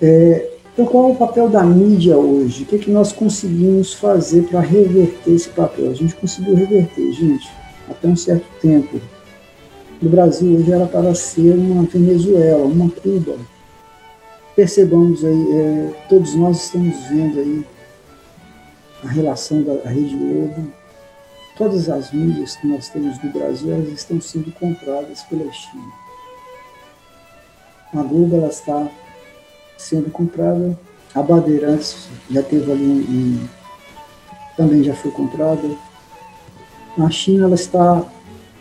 É, então, qual é o papel da mídia hoje? O que, é que nós conseguimos fazer para reverter esse papel? A gente conseguiu reverter, gente, até um certo tempo. O Brasil hoje era para ser uma Venezuela, uma Cuba. Percebamos aí, é, todos nós estamos vendo aí a relação da Rede Globo. Todas as mídias que nós temos no Brasil, elas estão sendo compradas pela China. A Globo, ela está sendo comprada. A Bandeirantes já teve ali um, também já foi comprada. A China ela está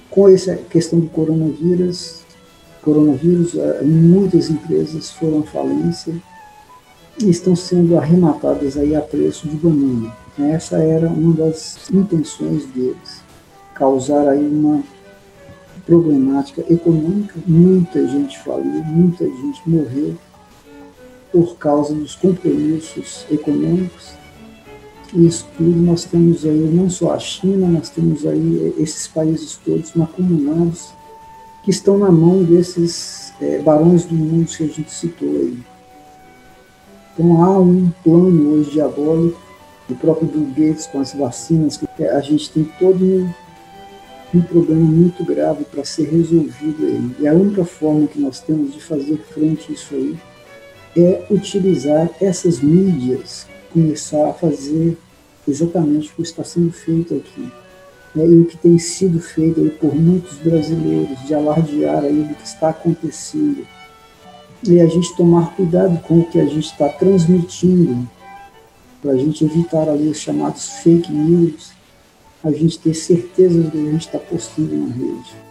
com essa questão do coronavírus, coronavírus, eh, muitas empresas foram à falência e estão sendo arrematadas aí a preço de banana. Essa era uma das intenções deles, causar aí uma problemática econômica. Muita gente faliu, muita gente morreu por causa dos compromissos econômicos. E isso tudo nós temos aí, não só a China, nós temos aí esses países todos macuminados que estão na mão desses é, barões do mundo que a gente citou aí. Então há um plano hoje diabólico, o próprio Bill Gates com as vacinas, que a gente tem todo um, um problema muito grave para ser resolvido aí. E a única forma que nós temos de fazer frente a isso aí é utilizar essas mídias, começar a fazer exatamente o que está sendo feito aqui. Né, e o que tem sido feito por muitos brasileiros, de alardear aí do que está acontecendo. E a gente tomar cuidado com o que a gente está transmitindo, para a gente evitar ali os chamados fake news, a gente ter certeza do que a gente está postando na rede.